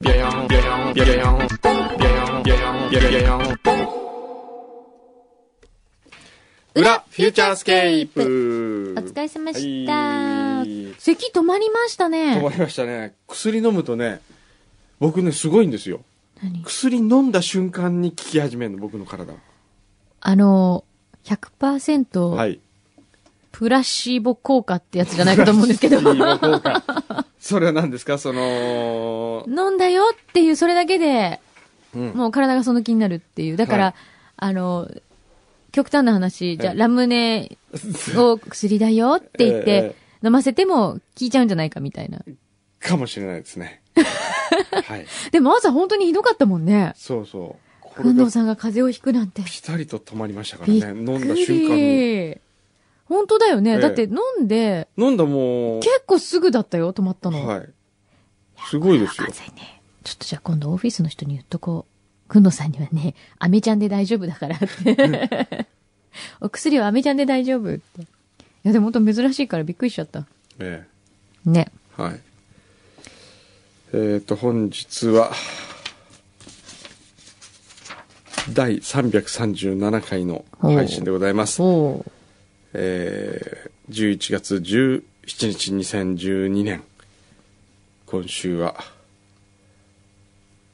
裏フューチャースケープ。お疲れ様でした。はい。咳止まりました止ね。まりましたね。薬飲むとね僕ねすごいんですよ。何？薬飲んだ瞬間に効き始めるの僕の体あの、100%、はいプラシーボ効果ってやつじゃないかと思うんですけど。それは何ですか？その飲んだよっていう、それだけで、うんもう体がその気になるっていう。だから、はいあの、極端な話、じゃあ、ええラムネ を薬だよって言って、え飲ませても効いちゃうんじゃないかみたいな。かもしれないですね はいでも朝本当にひどかったもんね。そうそうこくんどうれがさんが風邪をひくなんて。ピタリと止まりましたからね飲んだく瞬間にり。本当だよね。ええだって飲んで、飲んだもう結構すぐだったよ、止まったの。はいすごいですよね。ちょっとじゃあ今度オフィスの人に言っとこう。くんのさんにはね、アメちゃんで大丈夫だからって。お薬はアメちゃんで大丈夫って。いやでも本当珍しいからびっくりしちゃった。えね。えはいえっ、と本日は第337回の配信でございますおうえー、11月17日2012年今週は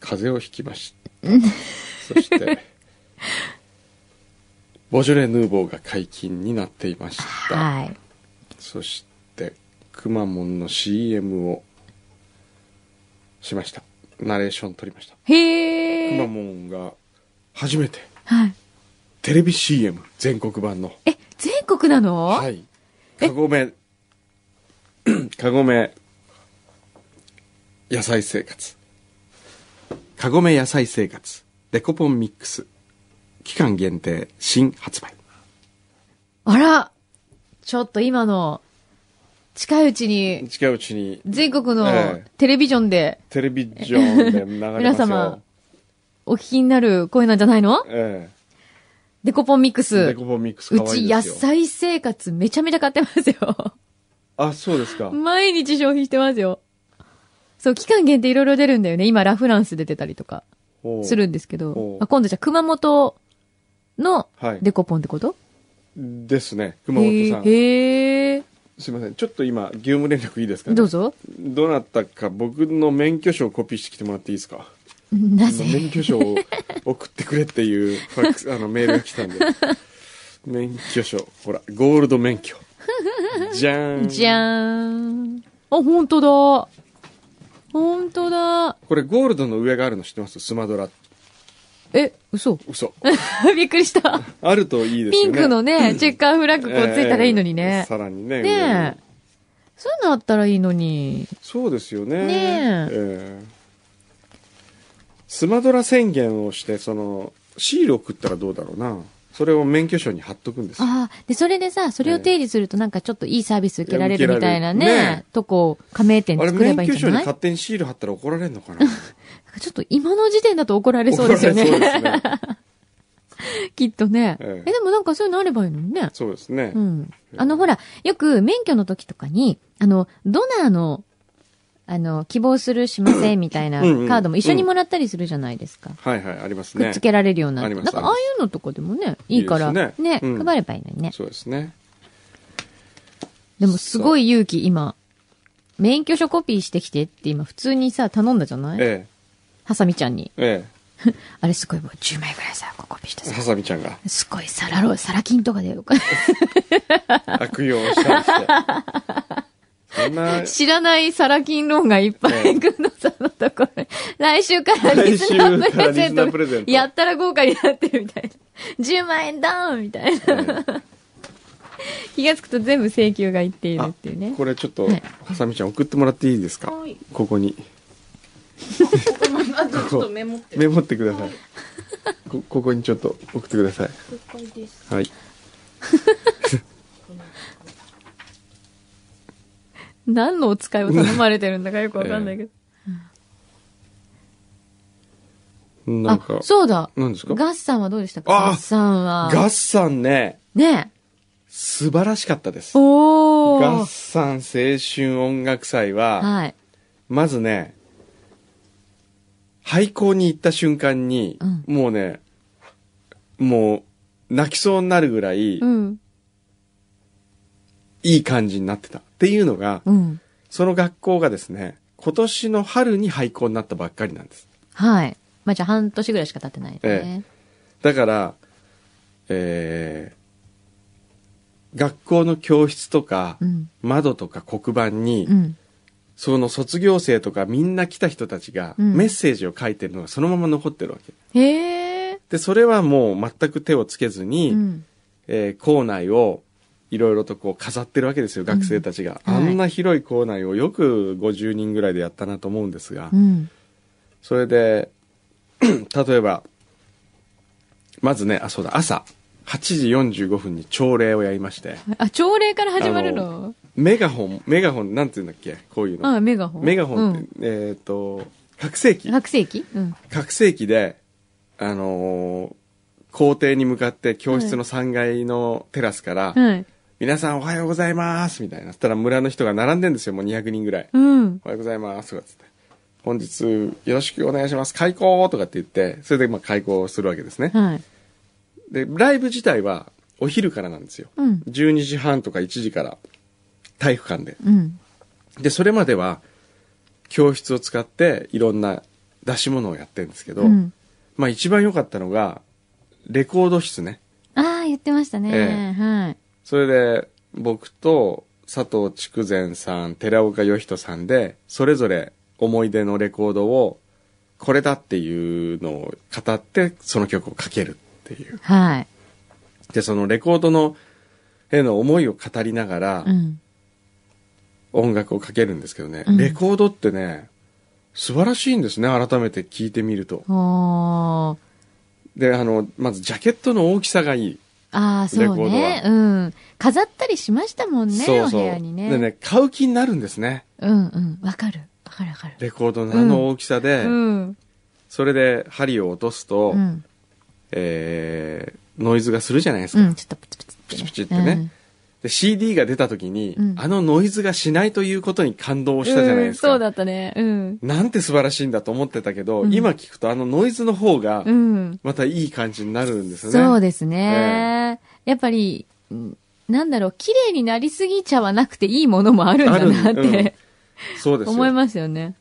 風邪をひきました そしてボジョレ・ヌーボーが解禁になっていましたはい。そしてくまモンの CM をしましたナレーション撮りましたくまへー。モンが初めてはい。テレビ CM 全国版のえ、全国なの？はい。かごめ、かごめ、野菜生活。かごめ野菜生活。デコポンミックス。期間限定新発売。あらちょっと今の、近いうちに、近いうちに全国のええテレビジョンでテレビジョンで流れますよ。皆様お聞きになる声なんじゃないの？えデコポンミックえ。ス。デコポンミックスうち野。菜生活めちゃめちゃ買ってますよ。あ、そうですか。毎日消費してますよ。そう、期間限定いろいろ出るんだよね。今、ラフランス出てたりとかするんですけおどう。あ今度じゃあ熊本のはい。デコポンってこと？ですね。熊本さん。へーへすいません。ちょっと今、業務連絡いいですか、ー。どうぞ。どなたか僕の免許証をコピーしてきてもらっていいですか？なぜ？免許証を送ってくれっていう ファックスあのメールが来たんで免許証ほらゴールド免許じゃーんじゃーん。あ、本当だ。本当だ。これゴールドの上があるの知ってます？スマドラえ、嘘嘘 びっくりした。あるといいですよねピンクのね、チェッカーフラッグこうついたらいいのにえねー。さらにねねえ。そういうのあったらいいのに。そうですよねねええースマドラ宣言をしてそのシールを送ったらどうだろうなそれを免許証に貼っとくんですよああ、で、それでさ、それを定義するとなんかちょっといいサービス受けられるみたいなね、ねとこ、加盟店作れば免許証にいいんじゃない？勝手にシール貼ったら怒られるのかな？ちょっと今の時点だと怒られそうですよね。そうですね きっとね。えええでもなんかそういうのあればいいのにね。そうですね、うん。あの、ほら、よく免許の時とかに、あの、ドナーの、あの、希望するしませんみたいな カードも一緒にもらったりするじゃないですか。はいはいありますねくっつけられるような。ありますなんかああいうのとかでもね、いいから、ねね、うん配ればいいのにね。そうですねでもすごい勇気、今。免許証コピーしてきてって今普通にさ、頼んだじゃない？えハサミちゃんに。ええ あれすごいもう10枚ぐらいさ、コピーしてえハさ。サミちゃんがすごいサラロ、サラ金とかで。悪用したりして 知らないサラ金ローンがいっぱええい、くんのさんのところ。に。来週からリスナープレゼン来週からリスナートプレゼント。やったら豪華になってるみたいな。10万円ダウンみたいな。気がつくと全部請求がいっているっていうね。これちょっとはい。ハサミちゃん送ってもらっていいですか？はい。ここに。あとちょっとメモって。メモってください。こここにちょっと送ってください。はい何のお使いを頼まれてるんだかよくわかんないけど。なんかあ、そうだ。何ですか？ガッサンはどうでしたか？あガッサンは。ガッサンねね素晴らしかったですおガッー。サン青春音楽祭は、はい。まずね、廃校に行った瞬間に、うんもうね、もう、泣きそうになるぐらい、うん。いい感じになってた。っていうのが、うん。その学校がですね、今年の春に廃校になったばっかりなんです。はい。まあ、じゃあ半年ぐらいしか経ってないですえね。だから、えー、学校の教室とか、うん。窓とか黒板に、うん。その卒業生とかみんな来た人たちがうんメッセージを書いてるのがそのまま残ってるわけ。へえ。で、それはもう全く手をつけずに、うん。えー校内をいろいろとこう飾ってるわけですよ、学生たちが。うんはいあんな広い校内をよく50人ぐらいでやったなと思うんですが、うん。それで、例えば、まずね、あ、そうだ、朝、8時45分に朝礼をやりまして、あ、朝礼から始まるの？メガホン、メガホン、なんて言うんだっけ？こういうの。あ、メガホン。メガホンって、うんえっ、と、拡声器。拡声器？うん。拡声器で、あのー校庭に向かって教室の3階のテラスから、はい。皆さんおはようございますみたいな。そしたら村の人が並んでんですよ、もう200人ぐらい。うん。おはようございますとかっつって。本日よろしくお願いします。開校とかって言って、それでまあ開校するわけですね。はい。で、ライブ自体はお昼からなんですよ。うん。12時半とか1時から体育館で。うん。で、それまでは教室を使っていろんな出し物をやってるんですけど、うん。まあ一番良かったのが、レコード室ね。ああ、言ってましたね。えはい。それで僕と佐藤筑前さん、寺岡義人さんで、それぞれ思い出のレコードを、これだっていうのを語って、その曲をかけるっていう。はい。で、そのレコードの、への思いを語りながらう、ん。音楽をかけるんですけどね、うんレコードってね、素晴らしいんですね、改めて聞いてみると。で、あの、まずジャケットの大きさがいい。ああ、そうね。うん。飾ったりしましたもんね、お部屋にね。でね、買う気になるんですね。うんうん。わかる。わかるわかる。レコードのあの大きさで、うん。それで針を落とすと、うん。えー、ノイズがするじゃないですか。うん。ちょっとプチプチって、プチプチってね。で、CD が出た時に、うんあのノイズがしないということに感動うん。したじゃないですか。うんそうだったね。うん。なんて素晴らしいんだと思ってたけど、うん今聞くとあのノイズの方がう、ん。またいい感じになるんですよね。そうですね。やっぱり、うんなんだろう、綺麗になりすぎちゃわなくていいものもあるんだなって、そうです 思いよ。ますよね。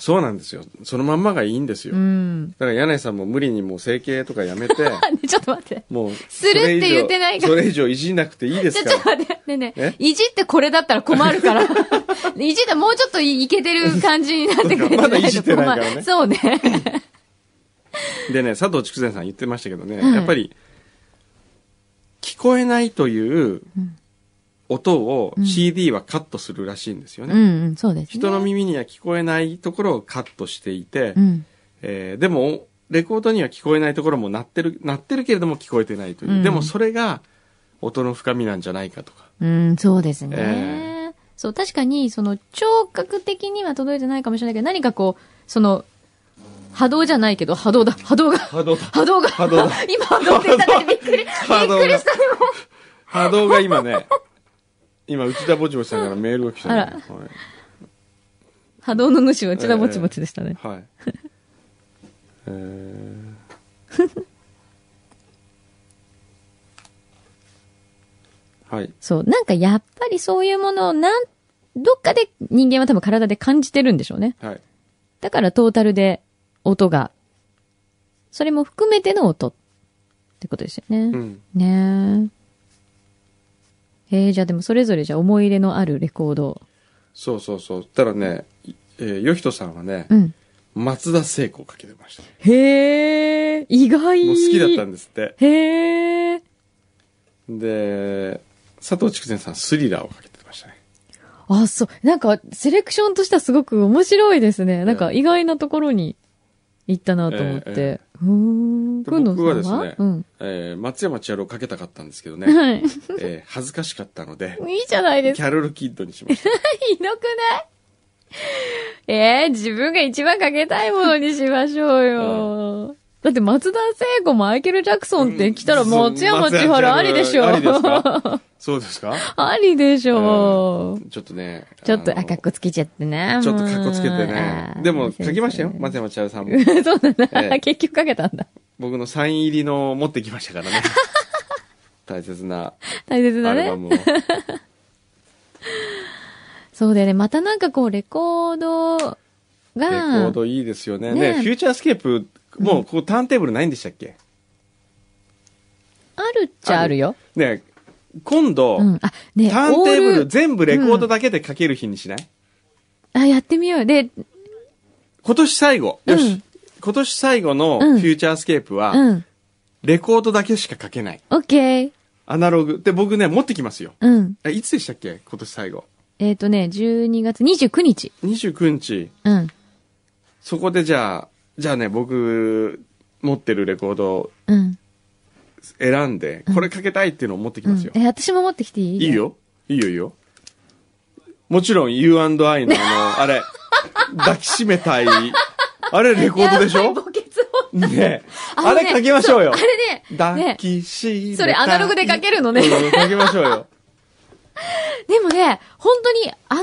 そうなんですよ。そのまんまがいいんですよ。うん。だから柳井さんも無理にもう整形とかやめて、ちょっと待って。もう、するって言ってないからそれ以上いじんなくていいですかちょっとら。待って。ねえねええ。いじってこれだったら困るから。いじってもうちょっといいけてる感じになってくれてまだいじってないからねそうね。でね、佐藤筑前さん言ってましたけどね、はいやっぱり、聞こえないといううん音をうん CD はカットするらしいんですよね。うんうん、そうですね。人の耳には聞こえないところをカットしていて、うん。えーでも、レコードには聞こえないところも鳴ってる、鳴ってるけれども聞こえてないという。うんでもそれが音の深みなんじゃないかとか。うん、そうですね。えそう、確かに、その、聴覚的には届いてないかもしれないけど、何かこう、その、波動じゃないけど、波動だ、波動が、波動だ。波動が、波動だ 今波動って言った時びっくり、びっくりした。波動が今ね、今、内田ぼちぼちさんからメールが来たね、あらはい波動の主は内田ぼちぼちでしたね。はい。えー はい。そう、なんかやっぱりそういうものをなん、どっかで人間は多分体で感じてるんでしょうね。はい。だからトータルで音が、それも含めての音ってことですよね。うん。ねえ。えー、じゃあでもそれぞれじゃあ思い入れのあるレコード。そうそうそう。ただね、いえー、よひとさんはね、うん。松田聖子をかけてました。へえ、意外。もう好きだったんですって。へえ。で、佐藤筑前さん、スリラーをかけてましたね。あ、そう。なんか、セレクションとしてはすごく面白いですね。なんか意外なところに行ったなと思って。ええうーん。で僕はですねうん。えー松山千春をかけたかったんですけどね、はい。えー恥ずかしかったので、いいじゃないですか。キャロル・キッドにしました。ひどくない？ええ自分が一番かけたいものにしましょうよ。だって松田聖子、マイケル・ジャクソンって来たら松山千春ありでしょ。ありですかそうですか？ありでしょ。ちょっとね。ちょっと、あのあ、かっこつけちゃってね。ちょっとかっこつけてねでも、書きましたよ。松山千春さんも。そうだな、ええ結局かけたんだ。僕のサイン入りの持ってきましたからね。大切な大切だね。アルバムを。そうだよね。またなんかこう、レコードが、レコードいいですよね。ねね、フューチャースケープ、もう、こう、ターンテーブルないんでしたっけ？あるっちゃあるよ。ね、今度、うん。あ、ね、ターンテーブル全部レコードだけでかける日にしない、あ、やってみよう。で、今年最後。よし。うん今年最後のフうんューチャースケープは、うん。レコードだけしか書けない。オッケー。アナログ。で、僕ね、持ってきますよ。うん。え、いつでしたっけ？今年最後。えっ、とね、12月29日。29日。うん。そこでじゃあ、じゃあね、僕、持ってるレコードをうん。選んで、これかけたいっていうのを持ってきますよ。うんえ、私も持ってきていい？いい。よ。いいよ、いいよ。もちろん U&I のあの、あれ、抱きしめたい、あれレコードでしょ？やばい墓穴をねえ。あのねれかけましょうよ。そあれね、抱ね、きしめたい。それアナログでかけるのねうんかけましょうよ。でもね、本当に、あの、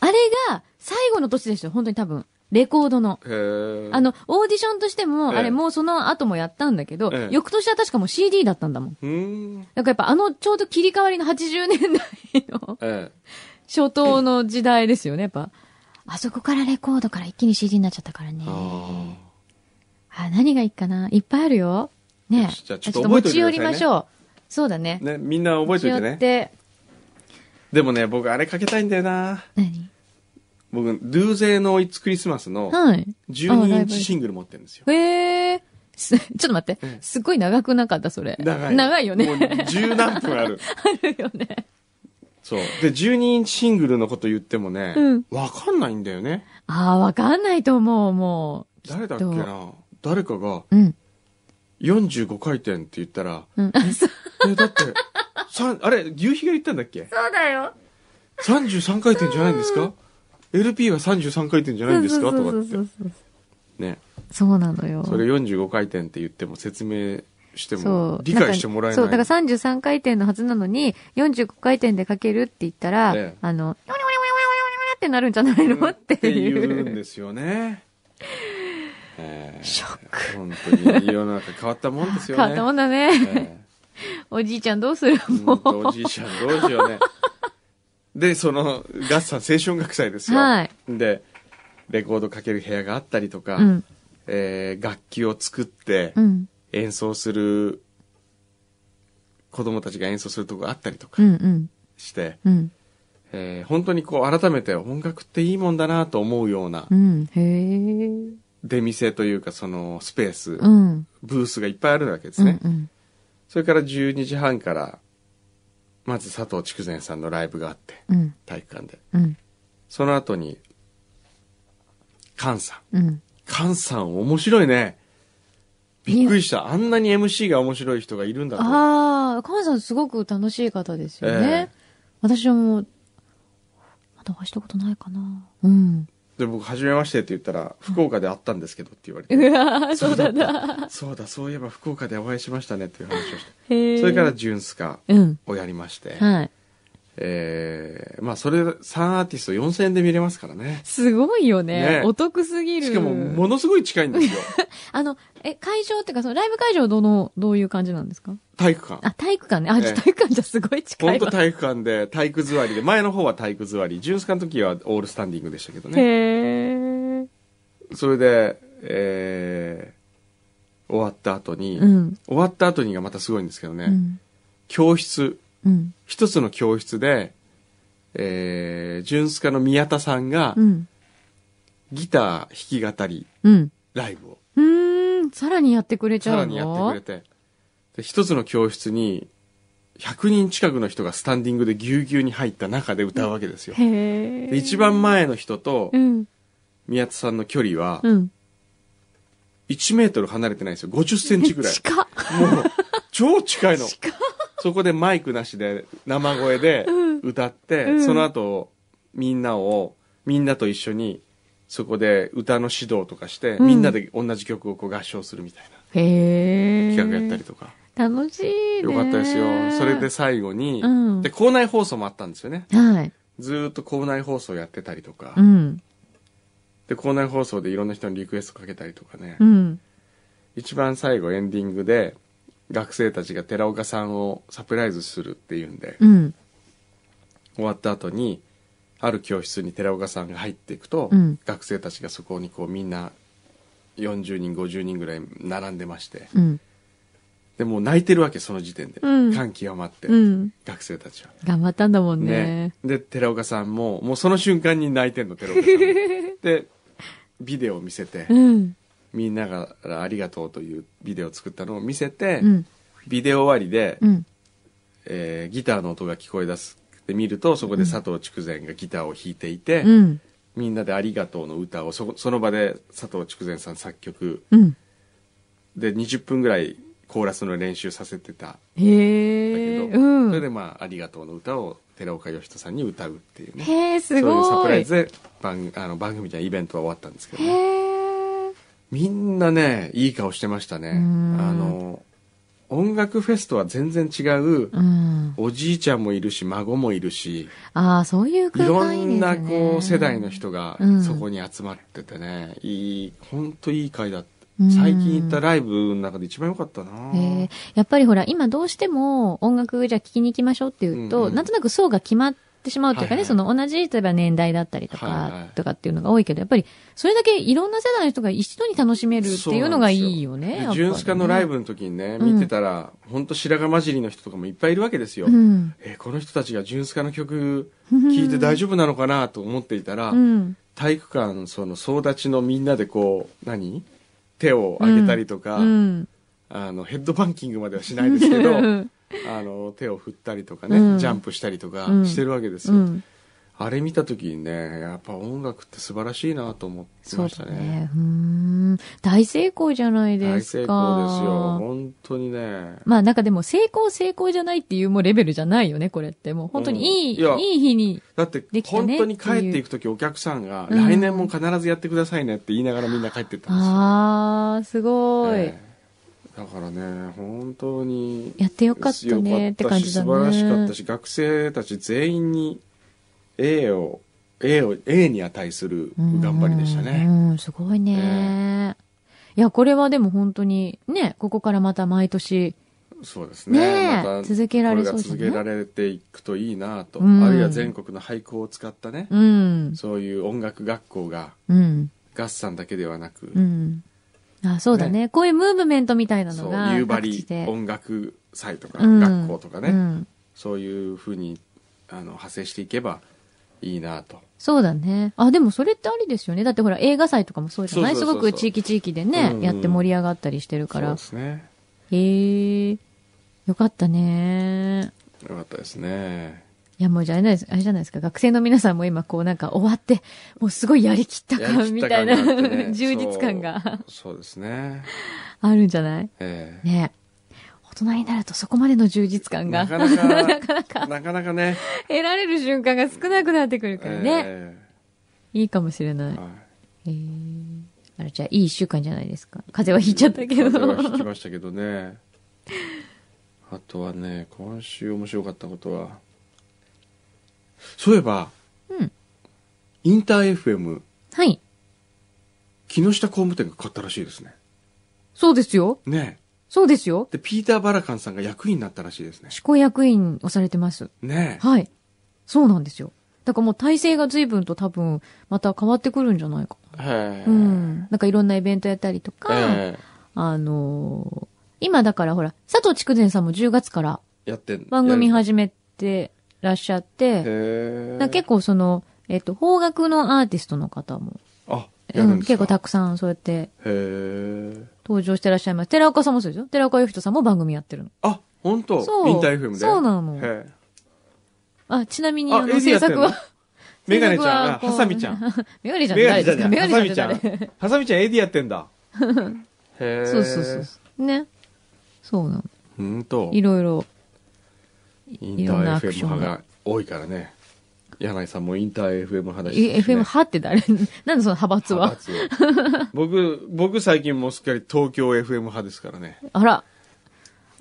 あれが最後の年ですよ。本当に多分。レコードの。あの、オーディションとしても、ええあれもうその後もやったんだけど、ええ翌年は確かもう CD だったんだもん。うーん。だからやっぱあのちょうど切り替わりの80年代のえ初頭の時代ですよね、やっぱ。あそこからレコードから一気に CD になっちゃったからねえ。。ああ、何がいいかな？いっぱいあるよ。ねじゃあちょっと持ち寄りましょう。そうだねあ。。ね、みんな覚えておいてね。て、でもね、僕あれかけたいんだよな。何？僕、ドゥーゼーの It's Christmas のはい。あ12インチシングル持ってるんですよ。へえ。す ちょっと待ってええ。すっごい長くなかった、それ。長い。長いよね。もう十何分ある。あるよね。そう。で、12インチシングルのこと言ってもねうん、わ、かんないんだよね。ああ、わかんないと思う、もう。誰だっけきっとな誰かがうん。45回転って言ったら、うん。あそうえ、だって、さんあれ、牛皮が言ったんだっけ？そうだよ。?33 回転じゃないんですか？?LP は33回転じゃないんですか？とかってね。そうなのよ。それ45回転って言っても説明して。も理解してもらえない。そう、だから33回転のはずなのに、45回転でかけるって言ったら、ええあの、ヨニョニョニョニョニョってなるんじゃないの？ってってい言うんう。ですよね。えーショック。本当に世の中変わったもんですよね。変わったもんだね。え おじいちゃんどうするもーほんとおじいちゃんどうしようね。で、その、ガッサン青春学祭ですよ。はいで、レコードかける部屋があったりとか、う。うん。えー楽器を作ってうん。演奏する、子供たちが演奏するとこがあったりとかうん。うん。して、うん。えー本当にこう改めて音楽っていいもんだなと思うようなうん。出店というかそのスペース、うん。ブースがいっぱいあるわけですね。うん。うん。それから12時半から、まず佐藤筑前さんのライブがあって、うん。体育館で。うん。その後に、菅さん。うん。菅さん面白いね。びっくりした。あんなに MC が面白い人がいるんだと。ああ、カンさんすごく楽しい方ですよね。え私はもう、まだお会いしたことないかな。うん。で、僕、初めましてって言ったら、福岡で会ったんですけどって言われて。うわーそうだな。そうだ、そういえば福岡でお会いしましたねっていう話をして。それから、ジュンスカうん。をやりまして、はい。えー、まあ、それ、3アーティスト4000円で見れますからね。すごいよね。ねお得すぎる。しかも、ものすごい近いんですよ。あの、え、会場っていうか、そのライブ会場どの、どういう感じなんですか？体育館。あ、体育館ね。あ、ええじゃあ体育館じゃすごい近本当。体育館で体育座りで、前の方は体育座り、ジュンスカの時はオールスタンディングでしたけどね。へえ。それで、えー、終わった後に、うん。終わった後にがまたすごいんですけどね、うん。教室、うん。一つの教室で、えー、ジュンスカの宮田さんがう、ん。ギター弾き語り、うん。ライブを、うーん。さらにやってくれちゃうの？さらにやってくれて、で一つの教室に、100人近くの人がスタンディングでぎゅうぎゅうに入った中で歌うわけですよ。へえ。で一番前の人とうん。宮田さんの距離は、うん。1メートル離れてないんですよ。50センチぐらい。近っ。もう、超近いの。近っ。そこでマイクなしで生声で歌って、うんその後、みんなを、みんなと一緒に、そこで歌の指導とかして、うんみんなで同じ曲をこう合唱するみたいな。企画やったりとか。楽しいね。よかったですよ。それで最後に、うんで、校内放送もあったんですよね。はい。ずーっと校内放送やってたりとか、うん。で、校内放送でいろんな人にリクエストかけたりとかね。うん。一番最後エンディングで、学生たちが寺岡さんをサプライズするっていうんで、うん。終わった後に、ある教室に寺岡さんが入っていくと、うん学生たちがそこにこうみんな40人、50人ぐらい並んでまして、うん。で、もう泣いてるわけ、その時点で。うん感極まって、うん。学生たちは。頑張ったんだもんねね。。で、寺岡さんも、もうその瞬間に泣いてんの、寺岡さんも。で、ビデオを見せて、うん。みんながありがとうというビデオを作ったのを見せて、うん。ビデオ終わりで、うん。えーギターの音が聞こえ出すって見ると、そこで佐藤筑前がギターを弾いていて、うん。みんなでありがとうの歌をそその場で佐藤筑前さん作曲うん。で20分ぐらいコーラスの練習させてたんだへけど。それでまあありがとうの歌を寺岡義人さんに歌うっていうねへえ、すそういうサごい。プライズで番あの番組じゃイベントは終わったんですけど、へね、え。みんなねいい顔してましたね。うん。あの音楽フェスとは全然違う、うん。おじいちゃんもいるし孫もいるしああ、そういうい空ろ間いいですね。んなこう世代の人がうん。そこに集まっててね、いい本当いい会だった。うん。最近行ったライブの中で一番良かったな。へえやっぱりほら、今どうしても音楽じゃあ聴きに行きましょうっていうと、うんうん。なんとなく層が決まってしまうというかね、はいはいその同じ、例えば年代だったりとか、はいはいとかっていうのが多いけど、やっぱりそれだけいろんな世代の人が一度に楽しめるっていうのがいいよね。やっぱりねジュンスカのライブの時にね、うん見てたら、本当白髪混じりの人とかもいっぱいいるわけですよ。うん。えーこの人たちがジュンスカの曲聴いて大丈夫なのかなと思っていたら、うん。体育館、その総立ちのみんなでこう、何？手を上げたりとか、うん。あの、ヘッドバンキングまではしないですけど、う ん あの、手を振ったりとかね、うんジャンプしたりとかうんしてるわけですよ。うん。あれ見た時にね、やっぱ音楽って素晴らしいなと思ってましたね。だね。うーん。大成功じゃない大ですか。成功ですよ。本当にね。まあなんかでも成功成功じゃないっていうもうレベルじゃないよね、これって。もう本当にいい、うんいやいい日に。だって本当に帰っていく時お客さんが、うん来年も必ずやってくださいねって言いながらみんな帰ってったんですよ。あー、すごい。ええだからね、本当に。やってよかったねって感じだね。素晴らしかったし、学生たち全員に A を、A を、A に値する頑張りでしたうね。ん、すごいね。いや、これはでも本当に、ね、ここからまた毎年、そうですね。ねえまた続けられそう続けられていくといいなと。うんあるいは全国の俳句を使ったね、うん、そういう音楽学校がうん、合算だけではなく、うん。あ、そうだねこういうムーブメントみたいなそう、のが、夕張。音楽祭とか、うん学校とかね、うんそういうふうにあの派生していけばいいなと。そうだね。あ、でもそれってありですよね。だってほら、映画祭とかもそうじゃない？すごく地域地域でね、うんうんやって盛り上がったりしてるからそうで。すね。へえ。よかったね。よかったですね。いやもうじゃあすあれじゃないですか。学生の皆さんも今こうなんか終わって、もうすごいやりきった感みたいな、ね充実感がそうですね。あるんじゃない？ええね大人になるとそこまでの充実感がなかなか、なかなかなかなかね。得られる瞬間が少なくなってくるからね。えいいかもしれない。えはいへえ。あれじゃあいい一週間じゃないですか。風邪はひいちゃったけど。風邪はひきましたけどね。あとはね、今週面白かったことは、そういえば、うんインター FM、はい。木下工務店が買ったらしいですね。そうですよ。ねそうですよ。で、ピーター・バラカンさんが役員になったらしいですね。執行役員をされてます。ねはい。そうなんですよ。だからもう体制が随分と多分、また変わってくるんじゃないか。な。うん。なんかいろんなイベントやったりとか、ええあのー今だからほら、佐藤筑前さんも10月からやってん番組始めてらっしゃって、結構その、えっと、邦楽のアーティストの方も、あ、うん、結構たくさんそうやって。登場してらっしゃいます。寺岡さんもそうですよ。寺岡義人さんも番組やってるの。あ、本当？そうインター FM で？そうなの。あ、ちなみにああの制作はメガネ ちゃん、ハサミちゃん。メガネちゃん誰ですかメガハネサミちゃんちゃん。ハサミちゃん AD やってんだ。へえ。そうそうそうそう。ね。そうなの。うんと。いろいろ。インター FM 派が多いからね。柳井さんもインター FM 派だし、え FM 派って誰？なんでその派閥は？僕、僕最近もうすっかり東京 FM 派ですからね。あら。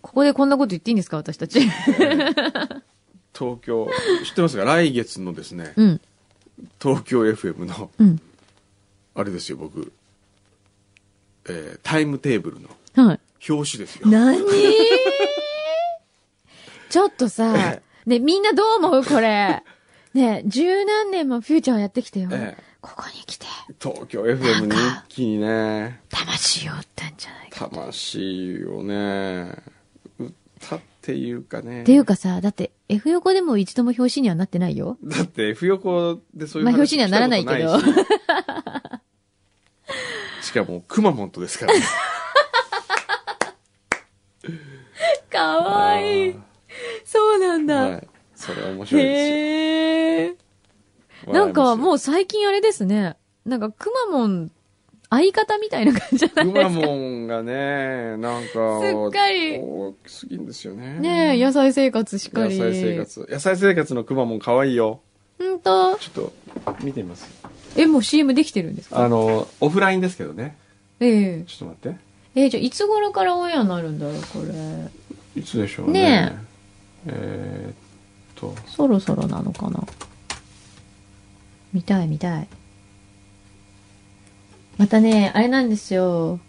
ここでこんなこと言っていいんですか？私たち。東京、知ってますか？来月のですね、うん。東京 FM の、うん。あれですよ、僕、えータイムテーブルのはい。表紙ですよ。何？ちょっとさ、ね、みんなどう思うこれ？ね、十何年もフューチャーをやってきてよ。ええここに来て、東京 FM に一気にね、魂を打ったんじゃないか。魂をね、歌っていうかね。っていうかさ、だって F 横でも一度も表紙にはなってないよ。だって F 横でそういうまあ話表紙にはならないけどしかも、くまモンとですからね。かわいい。そうなんだ。はい。それは面白いですへえ。よ。なんかう、もう最近あれですね。なんかくまモン、相方みたいな感じじゃないくまモンがね、なんか、すっかり大きすぎんですよね。ねえ、野菜生活しっかり。野菜生。活。野菜生活のくまモン可愛いよ。ほんと。ちょっと、見てみます。え、もう CM できてるんですか？あの、オフラインですけどね。ええちょっと待って。えじゃあいつ頃からオンエアになるんだろう、これ。いつでしょうね。ねえーっと、そろそろなのかな？見たい見たい。またね、あれなんですよ。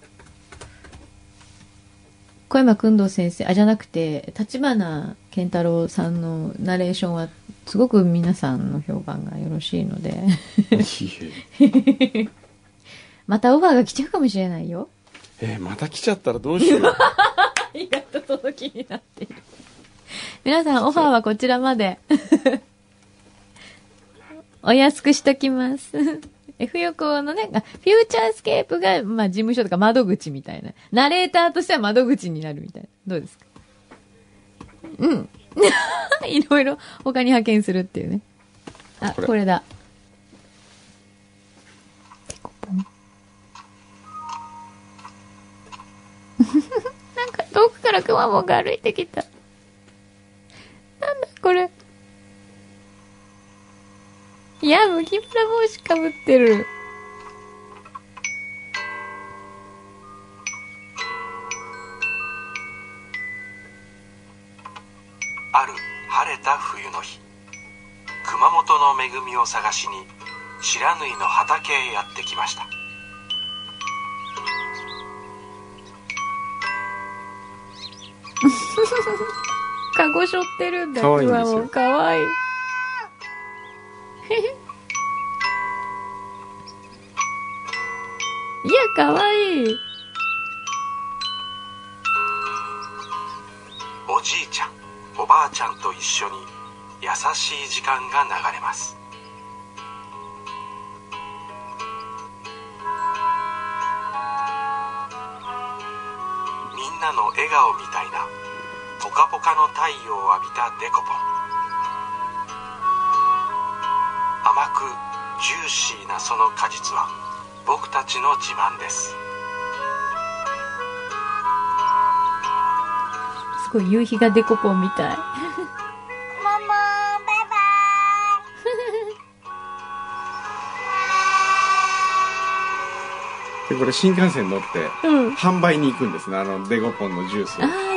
小山君堂先生、あ、じゃなくて、立花健太郎さんのナレーションは、すごく皆さんの評判がよろしいので、またオファーが来ちゃうかもしれないよ。えーまた来ちゃったらどうしよう。意外と届きになっている。皆さん、オファーはこちらまで。お安くしときます。F 横のね、あフューチャースケープが、まあ、事務所とか窓口みたいな。ナレーターとしては窓口になるみたいな。どうですか？うん。いろいろ他に派遣するっていうね。あ、これこれだ。なんか遠くからクマモンが歩いてきた。これ。いや、麦わら帽子かぶってる。ある晴れた冬の日熊本の恵みを探しに白縫の畑へやってきました カゴ背負ってるんだかわいいんですいい。いや、かわいい。おじいちゃんおばあちゃんと一緒に優しい時間が流れますみんなの笑顔みたいなポカポカの太陽を浴びたデコポン甘くジューシーなその果実は僕たちの自慢ですすごい夕日がデコポンみたい。ママバイバで、これ新幹線乗って、うん。販売に行くんですね。あの、デゴポンのジュースを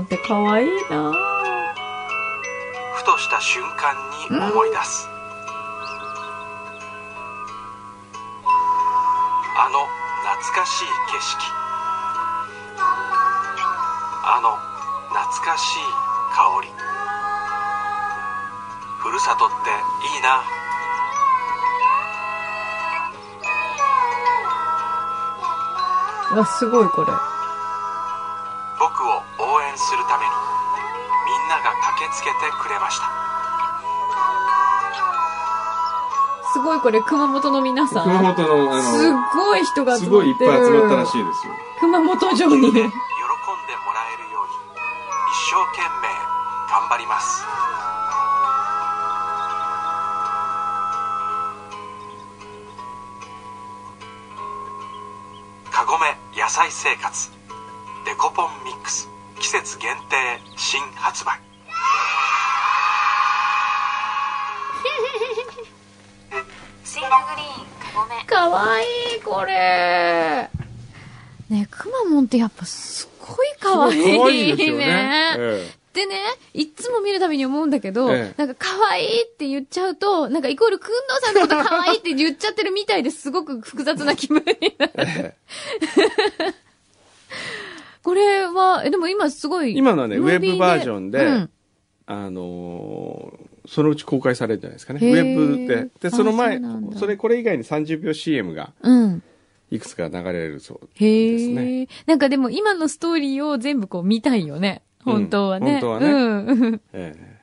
って可愛いな。ふとした瞬間に思い出す、あの懐かしい景色。あの懐かしい香り。ふるさとっていいな。うわ、すごいこれ。つけてくれました。すごいこれ熊本の皆さん。熊本のあのすごい人が集すまごいいっぱい集まったらしいです。よ熊本城に。喜んでもらえるように一生懸命頑張ります。カゴメ野菜生活。デコポンミックス。季節限定新発売。これ。ねくまモンってやっぱすごいかわいい。すごい可愛いですよね。ねえでね、いっつも見るたびに思うんだけど、ええなんか可愛いって言っちゃうと、なんかイコールくんどうさんのこと可愛いって言っちゃってるみたいですごく複雑な気分になる。え これは、え、でも今すごい。今のはねウェブバージョンでうんあのーそのうち公開されるんじゃないですかね。ウェブで。で、そのあ前それ、これ以外に30秒 CM がうん。いくつか流れるそうへですえ、ね。なんかでも今のストーリーを全部こう見たいよね。本当はね。うん本当はねうん。え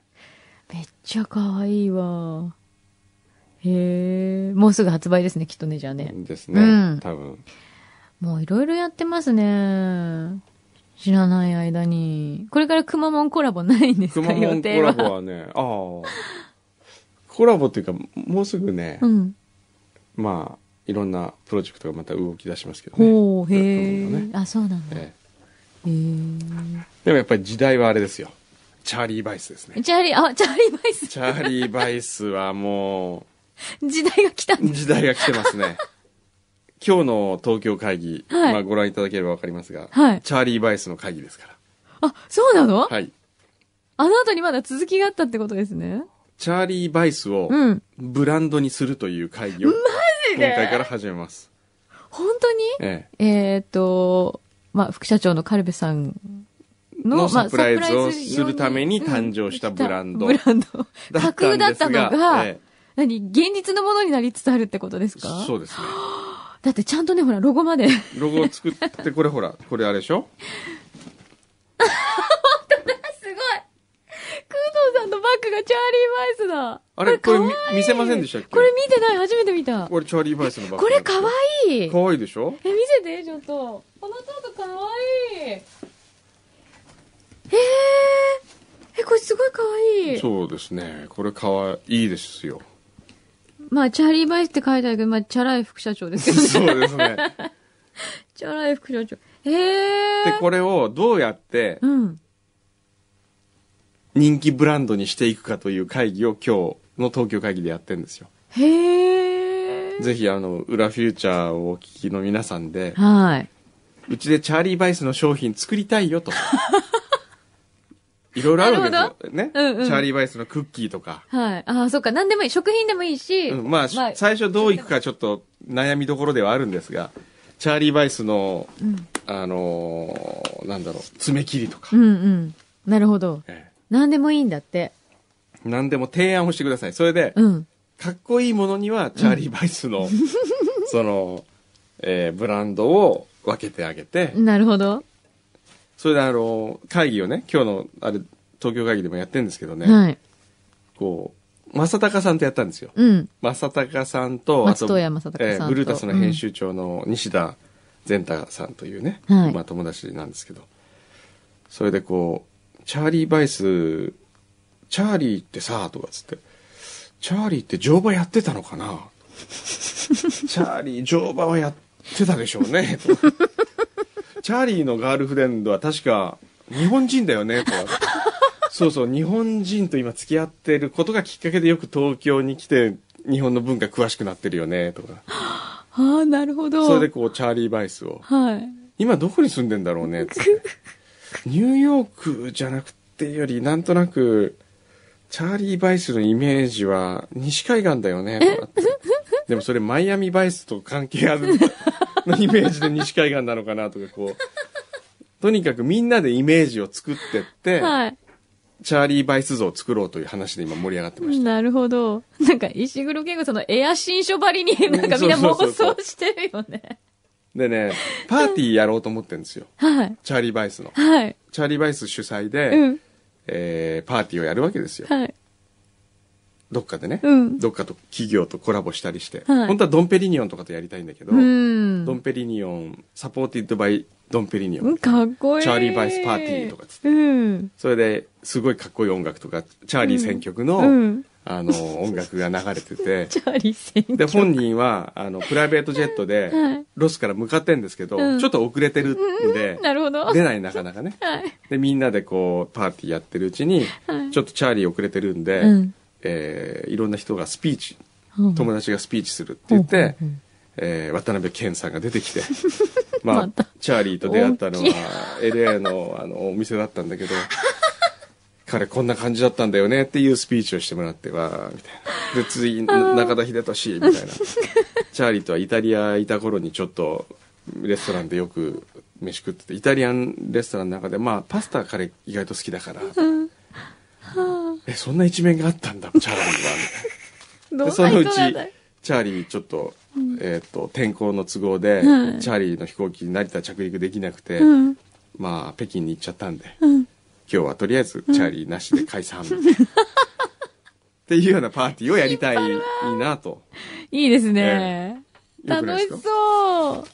めっちゃ可愛いわ。へえ、もうすぐ発売ですね、きっとね、じゃあえね。ですね。うん多分。もういろいろやってますね。知らない間に。これからくまモンコラボないんですか予定は。ンコラボはね、ああ。コラボっていうか、もうすぐね、うん。まあ、いろんなプロジェクトがまた動き出しますけどね。ほう、へくえ、ねあ、そうなんだ。へええ。えでもやっぱり時代はあれですよ。チャーリー・バイスですね。チャーリー、あ、チャーリーバイス。チャーリー・バイスはも 時代が来た。時代が来てますね。今日の東京会議、はいまあご覧いただければわかりますが、はいチャーリー・バイスの会議ですかあ、そうなの？ら。はい。あの後にまだ続きがあったってことですね。チャーリー・バイスをうん。ブランドにするという会議を、今回から始めます。本当に？ええーっと、まあ、副社長のカルベさんえ、の、のまあサプライズをするために誕生したブランドうんブランド。だ架空だったのが、え何現実のものになりつつあるってことですえか？そうですね。だってちゃんとね、ほら、ロゴまで。ロゴを作って、これほら、これあれでしょ？すごい工藤さんのバッグがチャーリー・バイスだ。あれこれ見せませんでしたっけ？これ見てない、初めて見た。これチャーリー・バイスのバッグ。これかわいい。かわいいでしょ？え、見せて、ちょっと。このトートかわいい。えー。え、これすごいかわいい。そうですね。これかわいいですよ。まあ、チャーリー・バイスって書いてあるけど、まあ、チャラい副社長ですよね。そうですね。チャラい副社長。えー。で、これをどうやってうん。人気ブランドにしていくかという会議を今日の東京会議でやってるんですよ。へー。ぜひあの、裏フューチャーをお聞きの皆さんで、はい。うちでチャーリー・バイスの商品作りたいよと。いろいろあるわけですよ。ね、うんうんチャーリー・バイスのクッキーとか。はい。ああ、そっか。何でもいい。食品でもいいし。うんまあ、まあ最初どういくかちょっと悩みどころではあるんですが、チャーリー・バイスの、うん。あのーなんだろう、爪切りとかう、んうん。なるほど。え何でもいいんだって。え何でも提案をしてください。それで、うん。かっこいいものには、チャーリー・バイスの、その、えーブランドを分けてあげて、なるほど。それであの、会議をね、今日の、あれ、東京会議でもやってるんですけどね、はい。こう、正隆さんとやったんですよ。うん。正隆さんと、松任谷正隆さんとえーブルータスの編集長の西田善太さんというね、はいまあ友達なんですけど、それでこう、チャーリー・バイス、チャーリーってさ、とかつって、チャーリーって乗馬やってたのかな？チャーリー乗馬はやってたでしょうね、と かチャーリーのガールフレンドは確か日本人だよね、とか。そうそう、日本人と今付き合ってることがきっかけでよく東京に来て、日本の文化詳しくなってるよね、とか。ああ、なるほど。それでこう、チャーリー・バイスを、はい。今どこに住んでんだろうね、つって。ニューヨークじゃなくてより、なんとなく、チャーリー・バイスのイメージは西海岸だよね。でもそれマイアミ・バイスと関係あるのイメージで西海岸なのかな、とかこう。とにかくみんなでイメージを作ってって、はい。チャーリー・バイス像を作ろうという話で今盛り上がってました。なるほど。なんか、石黒健吾さんのエア新書ばりになんかみんな妄想してるよね。でね、パーティーやろうと思ってるんですよ。はい。チャーリー・バイスの。はい。チャーリー・バイス主催で、うん。えーパーティーをやるわけですよ。はい。どっかでね、うんどっかと企業とコラボしたりして、はい本当はドンペリニオンとかとやりたいんだけど、うん。ドンペリニオン、 supported by ドンペリニオン、うんかっこいい。チャーリーバイスパーティーとかつってうん。それですごいかっこいい音楽とか、チャーリー選曲の、うん。あの、音楽が流れてて。で、本人は、あの、プライベートジェットではい、ロスから向かってんですけど、うん。ちょっと遅れてるんで、なるほど。出ないなかなかね。はい。で、みんなでこう、パーティーやってるうちに、はい。ちょっとチャーリー遅れてるんで、うん。えーいろんな人がスピーチ、うん。友達がスピーチするって言って、うんうんうん。えー渡辺謙さんが出てきて、まあ、また。チャーリーと出会ったのは LA のあのお店だったんだけど、彼こんな感じだったんだよねっていうスピーチをしてもらって、わー、みたいな。で、次、中田秀俊、みたいな。チャーリーとはイタリアいた頃にちょっとレストランでよく飯食ってて、イタリアンレストランの中で、まあ、パスタ彼意外と好きだから、え、そんな一面があったんだ、チャーリーは、みたいな。どんなでそのうちチャーリーちょっと,、えー、と天候の都合で、はいチャーリーの飛行機成田着陸できなくて、うん。まあ北京に行っちゃったんで、うん。今日はとりあえずチャーリーなしで解散っていうようなパーティーをやりたいいいなといいですね。楽しよくないですか？そう。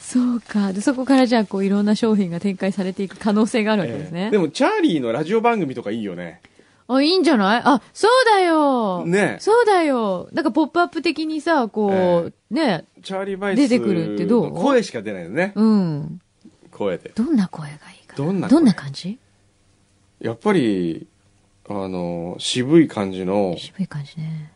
そうか。で、そこからじゃあ、こう、いろんな商品が展開されていく可能性があるわけですね。ええでもチャーリーのラジオ番組とかいいよねあ、いいんじゃない？あ、そうだよ。ねそうだよ。なんか、ポップアップ的にさ、こう、ね。チャーリー・バイス出てくるってどう？の声しか出ないよね、うん。声でどんな声がいい？どんな声？どんな感じ？やっぱりあの渋い感じの渋い感じね。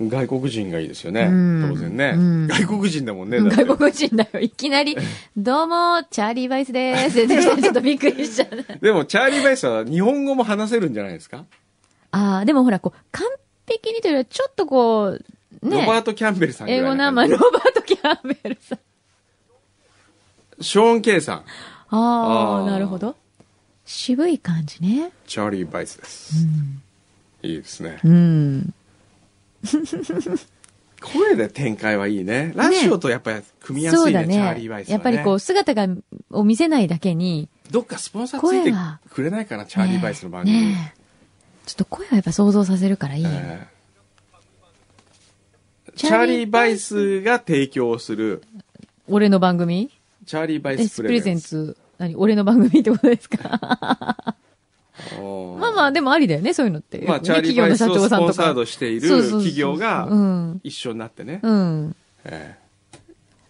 外国人がいいですよね。うん当然ね、うん外国人だもんね。外国人だよ。いきなり、どうも、チャーリー・バイスでーす。ちょっとびっくりしちゃう。でも、チャーリー・バイスは日本語も話せるんじゃないですか、ああ、でもほら、こう、完璧にというよりは、ちょっとこう、ね。ロバート・キャンベルさん英語な、なまあ、感じロバート・キャンベルさん。ショーン・ケイさん。ああなるほど。渋い感じね。チャーリー・バイスです。いいですね。うん。声で展開はいいね。ラジオとやっぱり組みやすいね、そうだチャーリー・ねバイ。スは、ね。やっぱりこう、姿が、を見せないだけに、どっかスポンサーついてくれないかな、チャーリー・バイスの番組。ねえちょっと声はやっぱ想像させるからいいよ。えーチャーリー・バイスが提供する、俺の番組？チャーリー・バイエスプレゼンツ。ツ？何？俺の番組ってことですか？まあまあ、でもありだよね、そういうのって。まあ、ねチャーリー・バイスをスポンサーとドしている企業がうん。一緒になってね。うん。え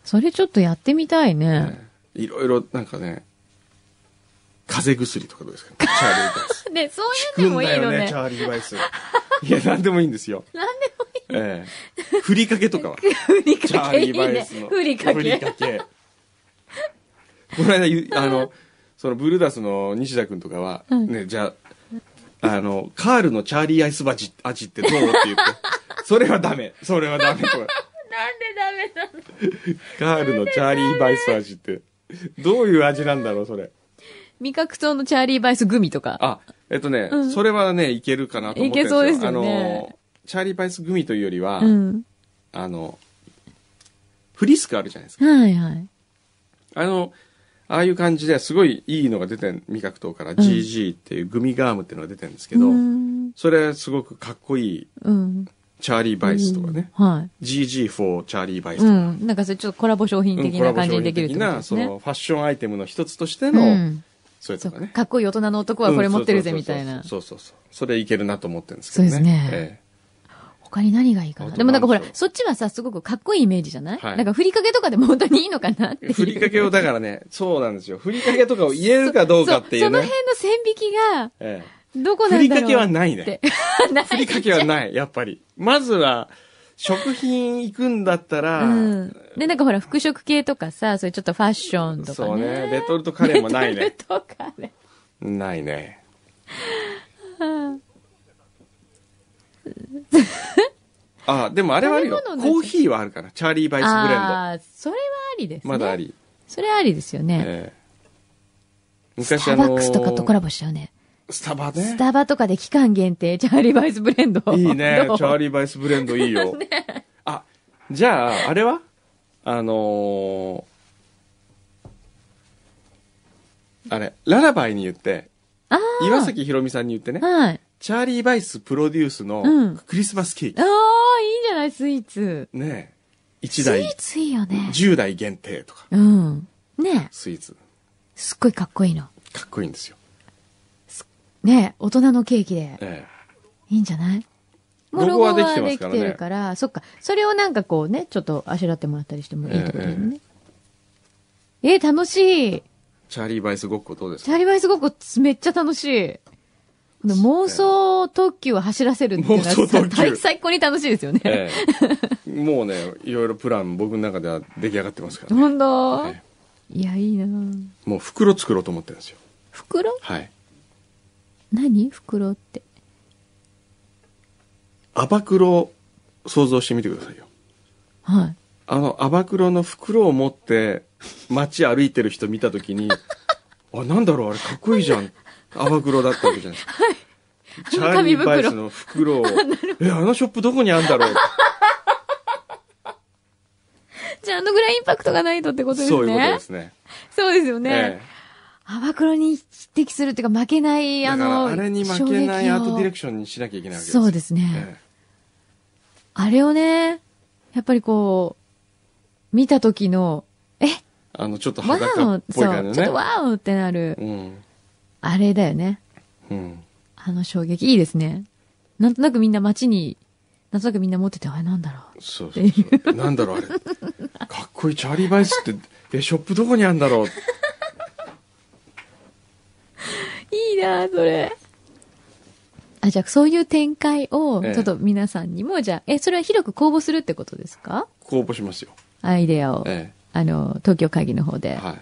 それちょっとやってみたいえね。ええいろいろなんかね、風邪薬とかどうですか？チャーリー・バイス。ね、そういうのもいいのねね、チ。ャーリー・バイス。いや、なんでもいいんですよ。なんでもいい。ええふりかけとかは。ふりチャかけいいーリー・バイねスの。。ふりかふりけ。かけ。この間ゆ、あの、そのブルーダスの西田君とかは、うんね、じゃあ、あの、カールのチャーリーアイス味味ってどうって言って、それはダメ。それはダメ。これなんでダメなの？カールのチャーリーバイス味って、どういう味なんだろう、それ。味覚糖のチャーリー・バイスグミとか。あ、えっとね、うんそれはね、いけるかなと思ってるんですよ。いけそうですよねあの、チャーリーバイスグミというよりは、うん。あの、フリスクあるじゃないですか。はいはい。あの、ああいう感じですごいいいのが出てん、味覚糖から GG っていうグミガームっていうのが出てるんですけど、うん。それすごくかっこいいうん。チャーリーバイスとかね、は GG for チャーリーバイい。スとか、うん。なんかそれちょっとコラボ商品的な感じにできるってことな、ですね。そのファッションアイテムの一つとしてうの、ん。そうとかね。かっこいい大人の男はこれ持ってるぜうんみたいな。そうそうそうそれいけるなと思ってるんですけどね。そうですねえ他に何がいいかな？でもなんかほらそっちはさ、すごくかっこいいイメージじゃない？はいなんかふりかけとかでも本当にいいのかなってふりかけをだからね、そうなんですよ。ふりかけとかを言えるかどうかっていうそ そのね。辺の線引きが、えどこえなんだろうふりかけはないね ふりかけはない、やっぱり。まずは、食品行くんだったら、うん。で、なんかほら、服飾系とかさ、それちょっとファッションとかね。そうね。レトルトカレーもないレね。トルトカレーないね。あ、でもあれはあるよ。コーヒーはあるから。チャーリーバイスブレンド。ああ、それはありですね。まだあ。り。それはありですよね。ええスタ昔あのーバックスとかとコラボしちゃうね。スタバね。スタバとかで期間限定、チャーリーバイスブレンド。いいね。チャーリーバイスブレンドいいよ。あ、じゃあ、あれは？あのーあれ、ララバイに言って、ああ。岩崎宏美さんに言ってね、はい。チャーリーバイスプロデュースのうんクリスマスケーキ。ああ、いいじゃない、スイーツ。ね1スイ台ー、ツいいよね。10台限定とか、うん。ねスイーツ。すっごいかっこいいの。かっこいいんですよ。ね大人のケーキで。えいいんじゃない？もうロロゴゴはできてますからねるから、そっか。それをなんかこうね、ちょっとあしらってもらったりしてもいいってことだよね。えー楽しい。チャーリー・バイスごっこどうですか？チャーリーバイスごっこめっちゃ楽しい。この妄想特急を走らせるっていうのは最最高に楽しいですよね。ええもうね、いろいろプラン僕の中では出来上がってますから、ね。ほんと、えいや、いいなもう袋作ろうと思ってるんですよ。袋？はい。何？袋って。アバクロを想像してみてくださいよ。はい。あの、アバクロの袋を持って街歩いてる人見たときに、あ、なんだろう、あれかっこいいじゃん。アバクロだったわけじゃないですか。チャーリー・バイスの袋を、え、あのショップどこにあるんだろう。じゃあ、あのぐらいインパクトがないとってことですね。そういうことですね。そうですよね。えアバクロに匹敵するっていうか負けない、え。あの、あれに負けないアートディレククションにしなきゃいけないわけですそうですね。えあれをね、やっぱりこう、見た時の、え、えあの、ちょっとワ裸っオそう、ぽい感じのね。ちょっとワオってなる、うん。あれだよね。うん。あの衝撃。いいですね。なんとなくみんな街に、なんとなくみんな持ってて、あれなんだろう。そうそうそう。なんだろう、あれ。かっこいい、チャーリー・バイスって、え、ショップどこにあるんだろう。いいなそれ。あ、じゃあそういう展開を、ええちょっと皆さんにも、じゃあ、え、それは広く公募するってことですか？公募しますよ。アイデアを、えあの、東京会議の方で。え。はい。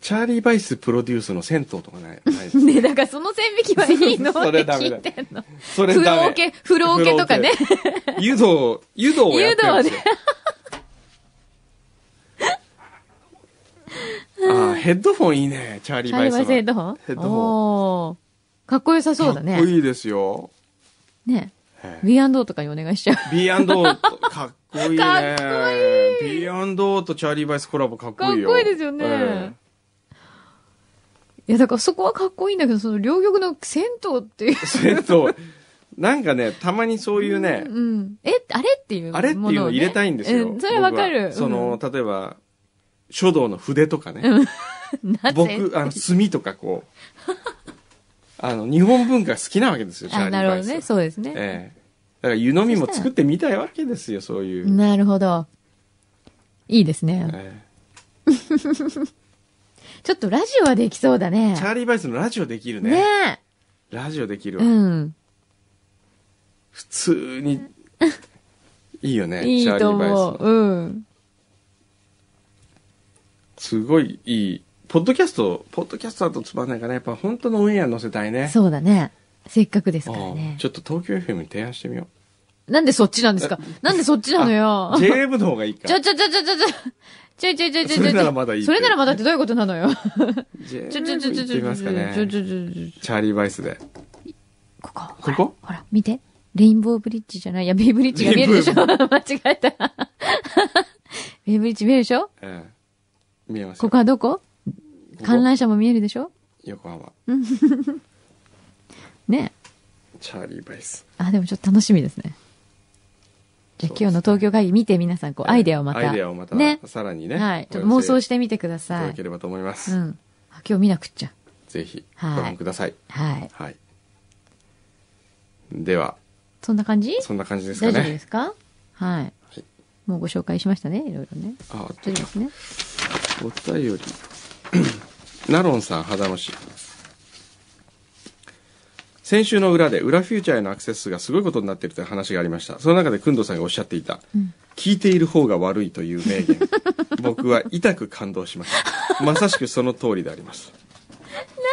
チャーリー・バイスプロデュースの銭湯とかない？ないですね、だからその線引きはいいの？それダメだって聞いてんの？それ風ダメ。呂桶、風呂桶とかね。湯道、湯道をやってるんですよ。ああ、ヘッドフォンいいね、チャーリー・バイスヘッドホン？ヘッドホンおーかっこよさそうだね。かっこいいですよ。ね。ええ B&O とかにお願いしちゃう。B&O とかっこいいね。かっこいい B&O とチャーリー・バイスコラボかっこいいよ。かっこいいですよねえいや、だからそこはかっこいいんだけど、その両極の銭湯っていう。え銭湯。なんかね、たまにそういうね、うん。え、あれっていうものをね、あれっていうのを入れたいんですよ。うん、それはわか僕る。はその、例えば、書道の筆とかね。僕、あの、墨とかこう、あの、日本文化好きなわけですよ。なるほどね。そうですね。ええだから湯飲みも作ってみたいわけですよ、そういう。なるほど。いいですね。えちょっとラジオはできそうだねえ。チャーリー・バイスのラジオできるね。ねラジオできるえ。わ。うん。普通に、いいよね、いいとチャーリー・バイス思う。の。うん。すごいいい。ポッドキャスト、ポッドキャストだとつまんないかな。やっぱ本当のオンエア載せたいね。そうだね。せっかくですからうんねち。ょっと東京 FM に提案してみよなんでそっちなんですか？なんでそっちなのよう。。JM の方がいいか。ちょちょちょちょちょちょ。ちょいちょいちょいちょいちょい。それならまだいいそれならまだってどういうことなのよ。ちょちょちょちょちょちょちょね。ちょちょチャーリー・バイスで。ここ。ここ？ほら、見て。レインボーブリッジじゃない。いや、ベイブリッジが見えるでしょ間違えた。ベイブリッジ見えるでしょ？ええ見えますよここはどこ？観覧車も見えるでしょ？横浜。ねチャーリー・バイス。あ、でもちょっと楽しみですね。じゃあ今日の東京会議見て皆さん、こう、アイデアをまた。アイデアをまた、ね。さらにね。はい。ちょっと妄想してみてくだいたさい。だければと思います。うん。あ今日見なくっちゃ。ぜひ、はいご覧ください。はい。はい。では、そんな感じ？そんな感じですか大丈夫でね。すか？はい。もうご紹介しましたね、いろいろね。あ、大丈夫ですね。お便り。ナロンさん、肌のし。先週の裏で、裏フューチャーへのアクセス数がすごいことになっているという話がありました。その中で、くんどさんがおっしゃっていた、聞いている方が悪いという名言。僕は痛く感動しました。まさしくその通りであります。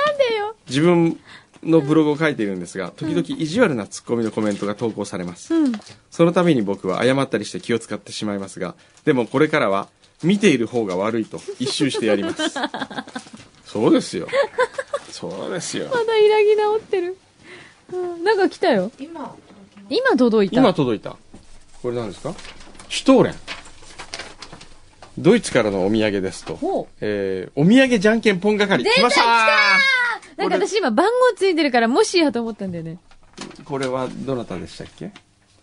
なんでよ。自分のブログを書いているんですが、時々意地悪なツッコミのコメントが投稿されます。うん。その度に僕は謝ったりして気を使ってしまいますが、でもこれからは見ている方が悪いと一周してやります。そうですよ。そうですよ。まだイラぎ直ってる。うん、なんか来たよ。今今届いた。今届いた。これ何ですか？シュトーレン。ドイツからのお土産ですと。ほえー、お土産じゃんけんぽん係。来ましたう。なんか私今番号ついてるからもしやと思ったんだよね。これはどなたでしたっけ？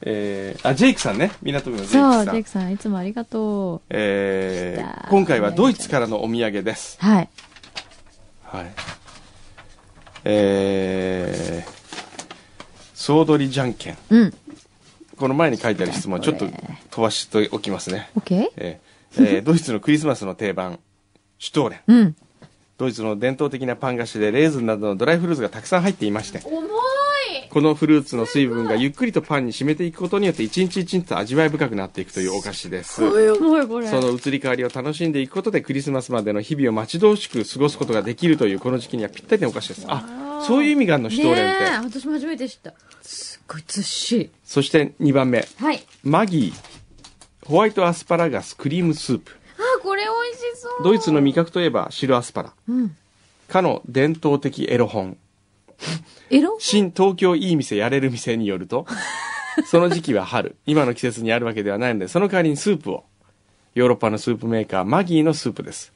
えー、あ、ジェイクさんね。港区のジェイクそう、さんジェイ。クさんいつもありがとえー、今回はドイツからのお土産です。う。はい。はい。えー、総取りじゃんけん。うん。この前に書いてある質問、ちょっと飛ばしておきますね。OK? えーえードイツのクリスマスの定番、シュトーレン。うん。ドイツの伝統的なパン菓子でレーズンなどのドライフルーツがたくさん入っていまして、重いこのフルーツの水分がゆっくりとパンに染めていくことによって一日一日と味わい深くなっていくというお菓子です。すごい重い、これ。その移り変わりを楽しんでいくことでクリスマスまでの日々を待ち遠しく過ごすことができるというこの時期にはぴったりなお菓子です。あ、そういう意味があるの、シュトーレンって。ねえ私も初めて知った。すっごいずっしり。そして2番目、はい。マギー、ホワイトアスパラガスクリームスープ。あ、これ美味しそう。ドイツの味覚といえば白アスパラ。うん。かの伝統的エロ本。エロ新東京いい店やれる店によると、その時期は春。今の季節にあるわけではないので、その代わりにスープを。ヨーロッパのスープメーカー、マギーのスープです。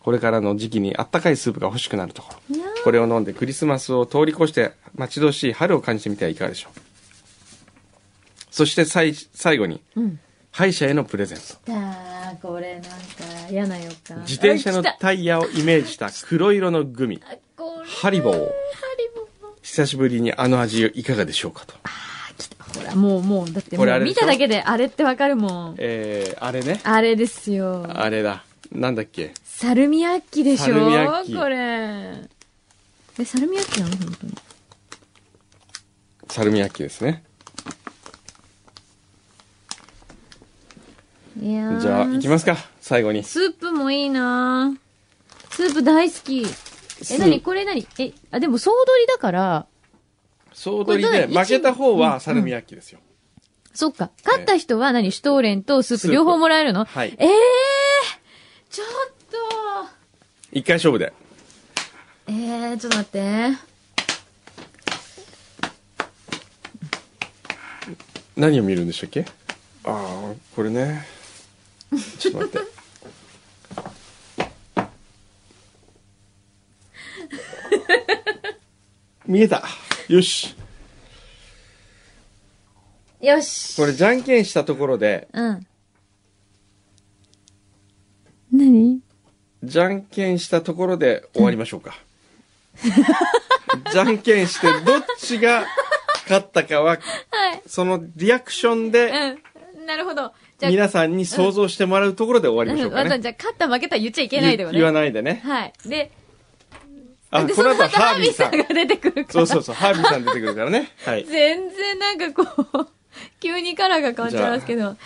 これからの時期にあったかいスープが欲しくなるところ。これを飲んでクリスマスを通り越して待ち遠しい春を感じてみてはいかがでしょう。そして最最後に、うん。歯医者へのプレゼント。あー、これなんか嫌な予感。自転車のタイヤをイメージした黒色のグミ。ハリボー。久しぶりにあの味いかがでしょうかと。ほら、もう、もう、だってもう見ただけであれってわかるもん。えー、あれね。あれですよ。あれだ。なんだっけ？サルミアッキでしょ？サルミアッキこれ。え、サルミアッキなの本当に。サルミヤッキですね。いやーじゃあ、行きますか。最後に。スープもいいなスープ大好き。え、スーなにこれなにえ、あ、でも総取りだから、総取りで、負けた方はサルミヤッキですよ。そっか。勝った人は何？シュトーレンとスープ両方もらえるの？はいええー、ちょっと。一回勝負で。えー、ちょっと待って。何を見るんでしたっけ？ああ、これね。ちょっと待って。見えた。よし。よし。これ、じゃんけんしたところで、うん。何？じゃんけんしたところで終わりましょうか。じゃんけんして、どっちが勝ったかは、はい。そのリアクションで、うん。なるほど。じゃあ、皆さんに想像してもらうところで終わりましょう、うんかじゃあ、勝った負けた言っちゃいけないでよね。言わないでね。はい。で、あ、でこの後はそハービーさん。が出てくるから。そうそうそう、ハービーさん出てくるからね。はい。全然なんかこう、急にカラーが変わっちゃいますけど。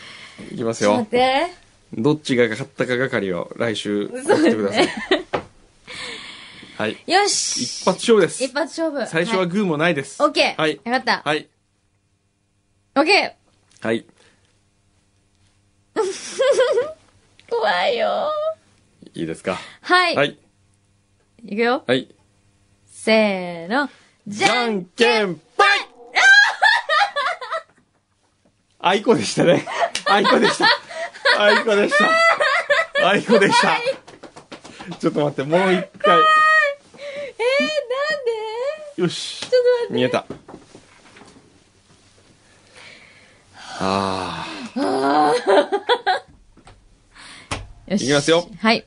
いきますちょっと待よっ。て。どっちが勝ったか係を来週送ってください。はい。よし一発勝負です一。発勝負。最初はグーもないです。オッケーはい。よかった。はい。オッケはい。ー 怖いよいいですか？はい。。はいい。いくよ。はい。せーの。じじゃんけんぽいあいこでしたね。あいこでした。あいこでした。あいこでした。ちょっと待って、もう一回。えー、なんで？よし。ちょっと待って。見えた。あ よし。いきますよはい。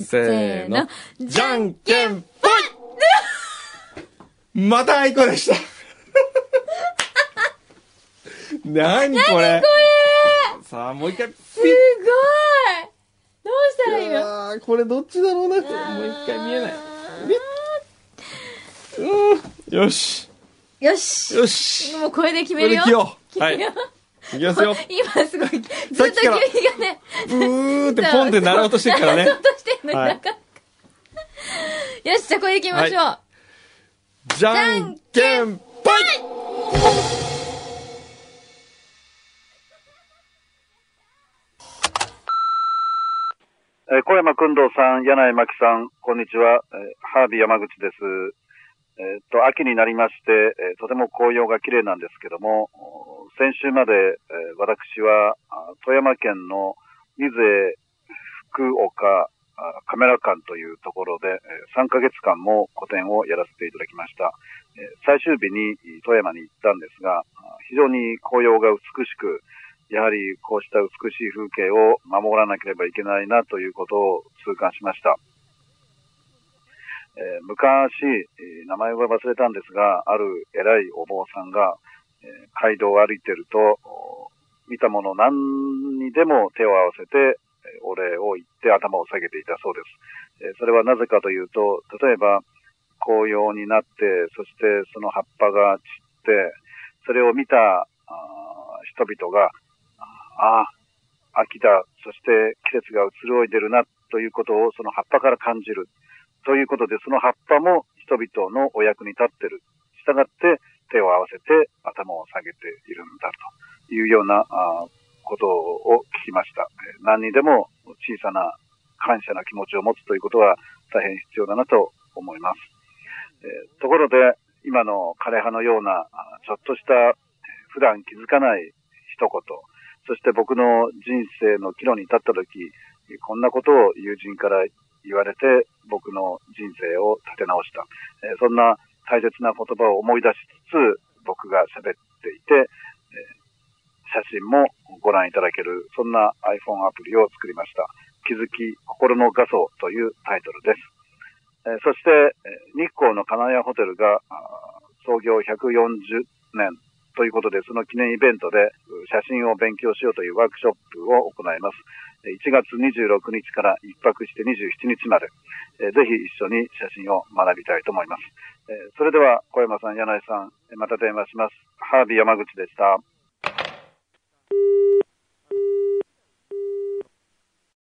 ー。せーの。じゃんけんぽい またあいこでした。なにこれ？さあ、もう一回。すごいどうしたらいいの？あーこれどっちだろうなって。もう一回見えない。うん。よし。よし。よし。もうこれで決こめるよ。れで切ろう。はい。いきますよ。今すごい、ずっとさっきから君がね、ブーってポンって鳴ろうとしてるからね鳴。ろうとしてんのにはいなかなかよし、じゃあこれで決めましょう。じゃんけんぽいえー小山君堂さん、柳井真紀さん、こんにちは。えーハービー山口です。えーっと、秋になりまして、えとても紅葉が綺麗なんですけども、先週まで、え私は、富山県の水江福岡カメラ館というところで、え3ヶ月間も個展をやらせていただきました。え最終日に富山に行ったんですが、非常に紅葉が美しく、やはりこうした美しい風景を守らなければいけないなということを痛感しました。えー昔、名前は忘れたんですが、ある偉いお坊さんが、えー街道を歩いてると、見たもの何にでも手を合わせて、お礼を言って頭を下げていたそうです。えーそれはなぜかというと、例えば、紅葉になって、そしてその葉っぱが散って、それを見た人々が、ああ、秋だ、そして季節が移ろいでるな、ということをその葉っぱから感じる。ということで、その葉っぱも人々のお役に立ってる。したがって手を合わせて頭を下げているんだというようなことを聞きました。何にでも小さな感謝の気持ちを持つということは大変必要だなと思います。えーところで、今の枯葉のような、ちょっとした普段気づかない一言、そして僕の人生の岐路に立った時、こんなことを友人から言われて僕の人生を立て直した。えそんな大切な言葉を思い出しつつ僕が喋っていて、え写真もご覧いただける、そんな iPhone アプリを作りました。気づき心の画素というタイトルです。えそして、日光の金谷ホテルが創業140年ということで、その記念イベントで写真を勉強しようというワークショップを行います。え1月26日から1泊して27日まで、えーぜひ一緒に写真を学びたいと思います。えそれでは小山さん、柳井さん、えまた電話します。ハービー山口でした。